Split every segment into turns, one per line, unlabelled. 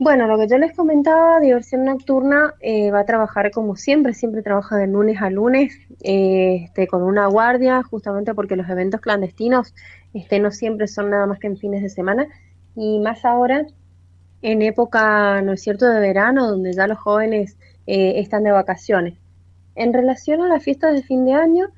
Bueno, lo que yo les comentaba, diversión nocturna eh, va a trabajar como siempre, siempre trabaja de lunes a lunes, eh, este, con una guardia, justamente porque los eventos clandestinos este, no siempre son nada más que en fines de semana, y más ahora en época, ¿no es cierto?, de verano, donde ya los jóvenes eh, están de vacaciones. En relación a las fiestas de fin de año,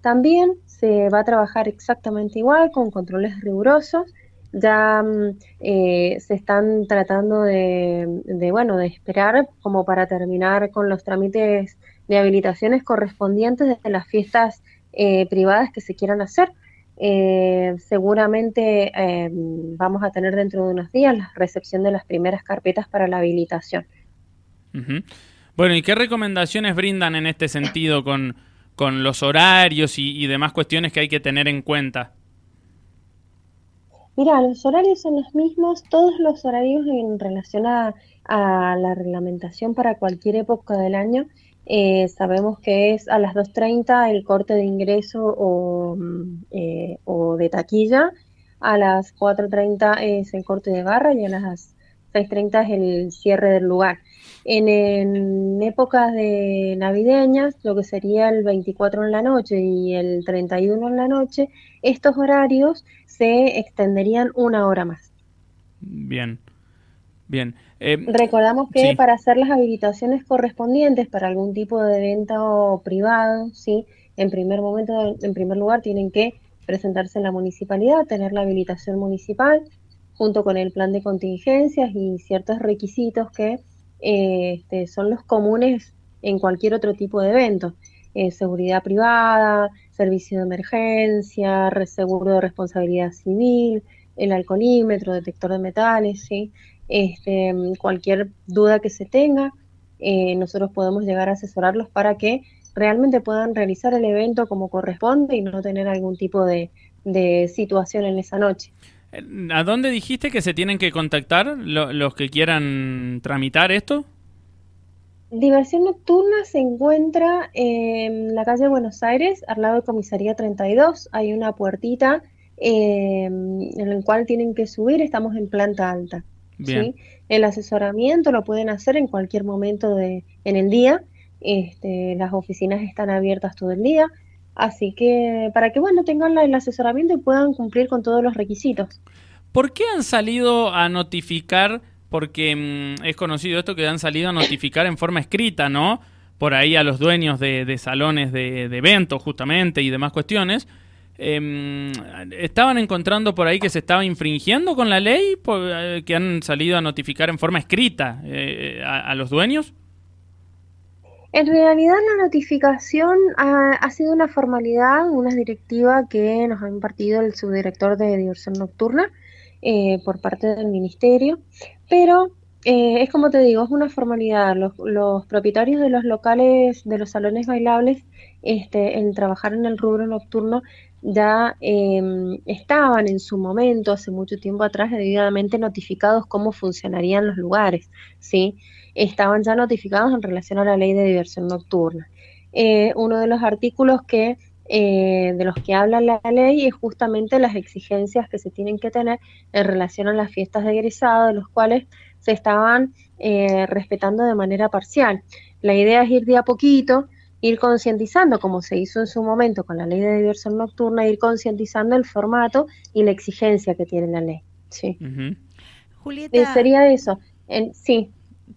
también se va a trabajar exactamente igual, con controles rigurosos, ya mm, eh, se están tratando de, bueno, de esperar como para terminar con los trámites de habilitaciones correspondientes desde las fiestas eh, privadas que se quieran hacer. Eh, seguramente vamos a tener dentro de unos días la recepción de las primeras carpetas para la habilitación.
Bueno, ¿y qué recomendaciones brindan en este sentido con los horarios y demás cuestiones que hay que tener en cuenta?
Mira, los horarios son los mismos, todos los horarios en relación a, la reglamentación para cualquier época del año. Eh, sabemos que es a las 2.30 el corte de ingreso o, mm, eh, o de taquilla, a las 4.30 es el corte de barra y a las 6.30 es el cierre del lugar. En, épocas de navideñas, lo que sería el 24 en la noche y el 31 en la noche, estos horarios se extenderían una hora más.
Bien, bien.
Eh, Recordamos que para hacer las habilitaciones correspondientes para algún tipo de evento privado, sí, en primer momento, en primer lugar, tienen que presentarse en la municipalidad, tener la habilitación municipal, junto con el plan de contingencias y ciertos requisitos que eh, este, son los comunes en cualquier otro tipo de evento. Eh, seguridad privada, servicio de emergencia, seguro de responsabilidad civil, el alcoholímetro, detector de metales, ¿sí? este, cualquier duda que se tenga, eh, nosotros podemos llegar a asesorarlos para que realmente puedan realizar el evento como corresponde y no tener algún tipo de situación en esa noche.
¿A dónde dijiste que se tienen que contactar los que quieran tramitar esto?
Diversión Nocturna se encuentra en la calle Buenos Aires, al lado de Comisaría 32. Hay una puertita eh, en la cual tienen que subir, estamos en planta alta. El asesoramiento lo pueden hacer en cualquier momento de, en el día. Este, las oficinas están abiertas todo el día. Así que para que bueno tengan el asesoramiento y puedan cumplir con todos los requisitos.
¿Por qué han salido a notificar? Porque mm, es conocido esto que han salido a notificar en forma escrita, ¿no? Por ahí a los dueños de, salones de, eventos justamente y demás cuestiones. Em, ¿Estaban encontrando por ahí que se estaba infringiendo con la ley? Eh, ¿Que han salido a notificar en forma escrita eh, a los dueños?
En realidad la notificación ha, sido una formalidad, una directiva que nos ha impartido el subdirector de diversión nocturna eh, por parte del ministerio, pero eh, es como te digo, es una formalidad. Los, propietarios de los locales, de los salones bailables, este, en trabajar en el rubro nocturno, ya em, estaban en su momento, hace mucho tiempo atrás, debidamente notificados cómo funcionarían los lugares, ¿sí? estaban ya notificados en relación a la ley de diversión nocturna. Eh, uno de los artículos que eh, de los que habla la ley es justamente las exigencias que se tienen que tener en relación a las fiestas de egresado, de los cuales se estaban eh, respetando de manera parcial. La idea es ir de a poquito, ir concientizando, como se hizo en su momento con la ley de diversión nocturna, ir concientizando el formato y la exigencia que tiene la ley. Sí. Julieta. sería eso. En, sí.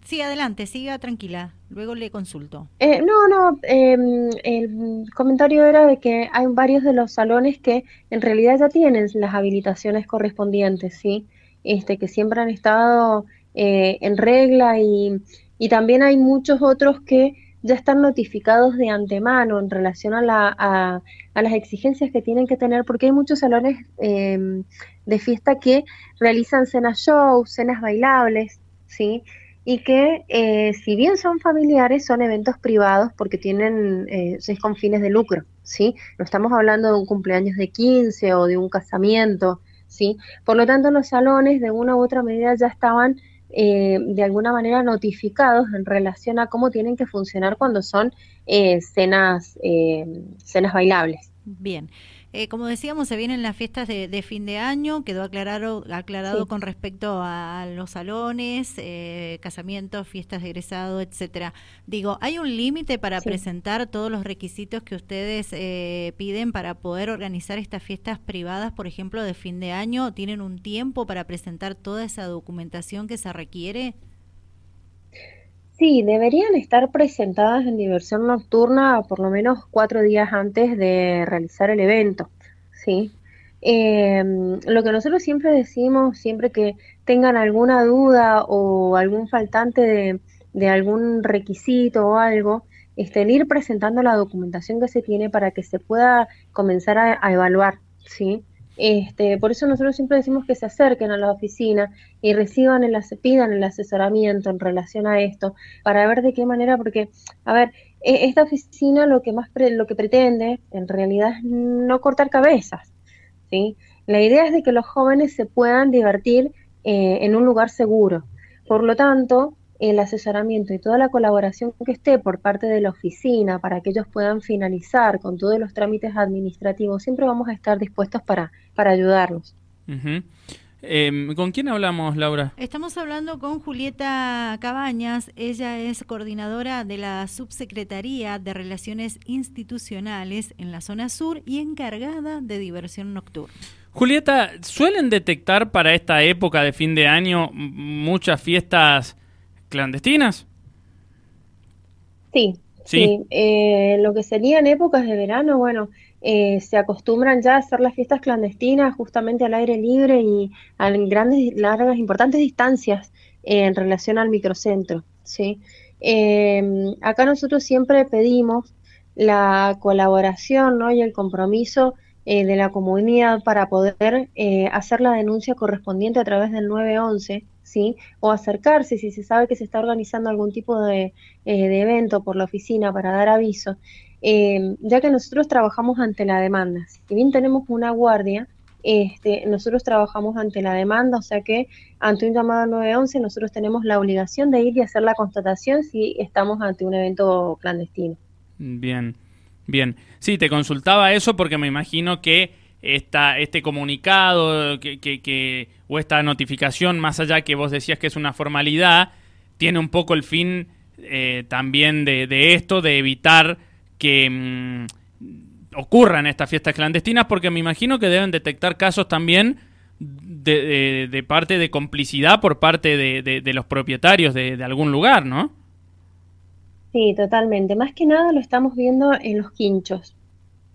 Sí, adelante, siga tranquila. Luego le consulto.
Eh, no, no, em, el comentario era de que hay varios de los salones que en realidad ya tienen las habilitaciones correspondientes, ¿sí? Este, que siempre han estado eh, en regla y, y, también hay muchos otros que ya están notificados de antemano en relación a, la, a, a las exigencias que tienen que tener, porque hay muchos salones em, de fiesta que realizan cenas shows, cenas bailables, ¿sí? Y que eh, si bien son familiares, son eventos privados porque tienen, eh, con fines de lucro, ¿sí? No estamos hablando de un cumpleaños de 15 o de un casamiento, ¿sí? Por lo tanto, los salones de una u otra medida ya estaban eh, de alguna manera notificados en relación a cómo tienen que funcionar cuando son eh, cenas, cenas bailables.
Bien. Eh, como decíamos, se vienen las fiestas de, fin de año, quedó aclarado, aclarado con respecto a los salones, eh, casamientos, fiestas de egresado, etcétera. Digo, ¿hay un límite para presentar todos los requisitos que ustedes eh, piden para poder organizar estas fiestas privadas, por ejemplo, de fin de año? ¿Tienen un tiempo para presentar toda esa documentación que se requiere?
Sí, deberían estar presentadas en diversión nocturna por lo menos cuatro días antes de realizar el evento, ¿sí? Em, lo que nosotros siempre decimos, siempre que tengan alguna duda o algún faltante de, algún requisito o algo, este, ir presentando la documentación que se tiene para que se pueda comenzar a, a evaluar, ¿sí? Este, por eso nosotros siempre decimos que se acerquen a la oficina y reciban el, pidan el asesoramiento en relación a esto, para ver de qué manera, porque, a ver, e, esta oficina lo que más lo que pretende en realidad es no cortar cabezas, ¿sí? La idea es de que los jóvenes se puedan divertir eh, en un lugar seguro. Por lo tanto, el asesoramiento y toda la colaboración que esté por parte de la oficina para que ellos puedan finalizar con todos los trámites administrativos, siempre vamos a estar dispuestos para, para ayudarlos.
Em, ¿Con quién hablamos, Laura?
Estamos hablando con Julieta Cabañas. Ella es coordinadora de la Subsecretaría de Relaciones Institucionales en la zona sur y encargada de diversión nocturna.
Julieta, ¿suelen detectar para esta época de fin de año muchas fiestas clandestinas?
Sí, sí. Eh, lo que serían épocas de verano, bueno, eh, se acostumbran ya a hacer las fiestas clandestinas justamente al aire libre y a grandes, largas, importantes distancias en relación al microcentro. ¿sí? Em, acá nosotros siempre pedimos la colaboración ¿no? y el compromiso eh, de la comunidad para poder hacer la denuncia correspondiente a través del 911 ¿sí? O acercarse si se sabe que se está organizando algún tipo de, eh, evento por la oficina para dar aviso, eh, ya que nosotros trabajamos ante la demanda. Si bien tenemos una guardia, este, nosotros trabajamos ante la demanda, o sea que ante un llamado 911 nosotros tenemos la obligación de ir y hacer la constatación si estamos ante un evento clandestino.
Bien, bien. Sí, te consultaba eso porque me imagino que esta, este comunicado que, que, o esta notificación, más allá que vos decías que es una formalidad, tiene un poco el fin eh, también de, esto, de evitar que mm, ocurran estas fiestas clandestinas, porque me imagino que deben detectar casos también de, de, parte de complicidad por parte de, los propietarios de, algún lugar, ¿no?
Sí, totalmente. Más que nada lo estamos viendo en los quinchos.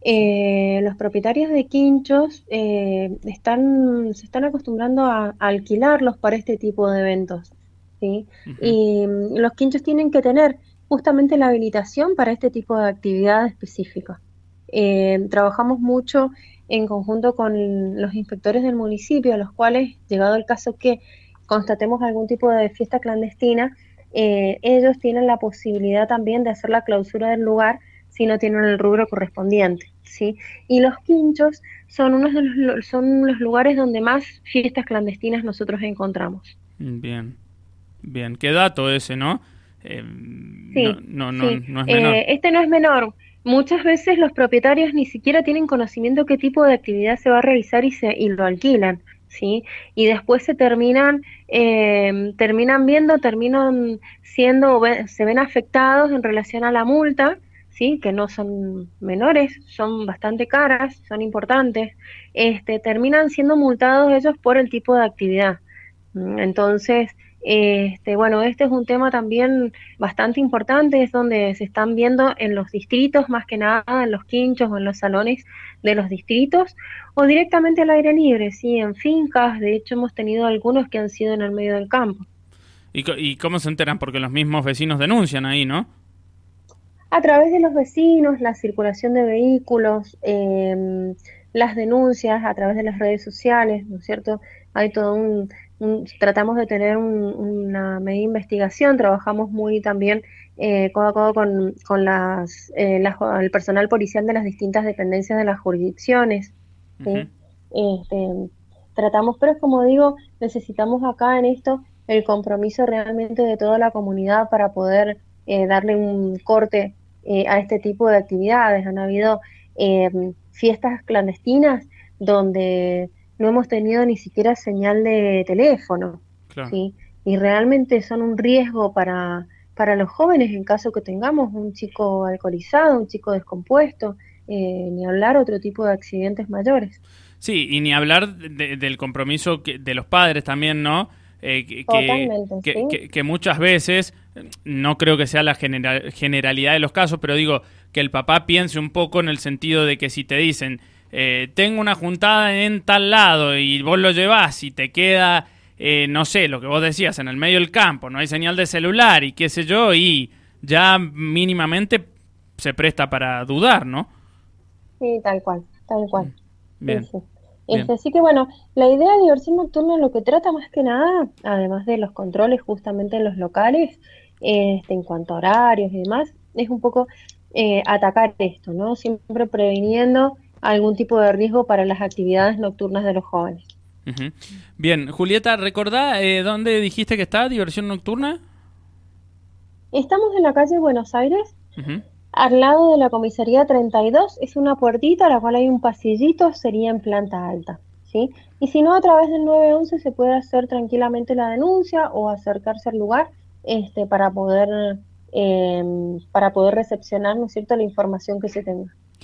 Eh, los propietarios de quinchos eh, están, se están acostumbrando a, alquilarlos para este tipo de eventos. ¿sí? Y mm, los quinchos tienen que tener justamente la habilitación para este tipo de actividad específica. Eh, trabajamos mucho en conjunto con los inspectores del municipio, a los cuales, llegado el caso que constatemos algún tipo de fiesta clandestina, ellos tienen la posibilidad también de hacer la clausura del lugar si no tienen el rubro correspondiente. ¿sí? Y los quinchos son unos de los, son los lugares donde más fiestas clandestinas nosotros encontramos.
Bien, bien, qué dato ese, ¿no?
Eh, no, no, es menor. Eh, este no es menor. Muchas veces los propietarios ni siquiera tienen conocimiento qué tipo de actividad se va a realizar y, se, y lo alquilan. ¿sí? Y después se terminan, eh, terminan viendo, terminan siendo, se ven afectados en relación a la multa ¿sí? que no son menores, son bastante caras, son importantes, este, terminan siendo multados ellos por el tipo de actividad. Mm, entonces, este, bueno, este es un tema también bastante importante, es donde se están viendo en los distritos, más que nada en los quinchos o en los salones de los distritos, o directamente al aire libre, sí, en fincas, de hecho hemos tenido algunos que han sido en el medio del campo.
¿Y, y cómo se enteran? Porque los mismos vecinos denuncian ahí, ¿no?
A través de los vecinos, la circulación de vehículos, em, las denuncias a través de las redes sociales, ¿no es cierto? Hay todo un, tratamos de tener una media investigación, trabajamos muy también eh, codo a codo con, con las, eh, el personal policial de las distintas dependencias de las jurisdicciones. este, tratamos, pero es como digo, necesitamos acá en esto el compromiso realmente de toda la comunidad para poder eh, darle un corte eh, a este tipo de actividades. Han habido eh, fiestas clandestinas donde no hemos tenido ni siquiera señal de teléfono. ¿sí? Y realmente son un riesgo para, para los jóvenes en caso que tengamos un chico alcoholizado, un chico descompuesto, eh, ni hablar otro tipo de accidentes mayores.
Sí, y ni hablar del compromiso de los padres también, ¿no? Eh, que, que, muchas veces, no creo que sea la generalidad de los casos, pero digo, que el papá piense un poco en el sentido de que si te dicen, eh, tengo una juntada en tal lado y vos lo llevas y te queda, eh, no sé, lo que vos decías, en el medio del campo, no hay señal de celular y qué sé yo, y ya mínimamente se presta para dudar, ¿no?
Sí, tal cual, tal cual. Bien. Este, así que bueno, la idea de diversión nocturna lo que trata más que nada, además de los controles justamente en los locales, este, en cuanto a horarios y demás, es un poco eh, atacar esto, ¿no? Siempre previniendo algún tipo de riesgo para las actividades nocturnas de los jóvenes.
Bien, Julieta, ¿recordá eh, dónde dijiste que está Diversión Nocturna?
Estamos en la calle Buenos Aires, al lado de la comisaría 32, es una puertita a la cual hay un pasillito, sería en planta alta. ¿sí? Y si no, a través del 911 se puede hacer tranquilamente la denuncia o acercarse al lugar este, para, poder, em, para poder recepcionar ¿no es cierto? la información que se tenga.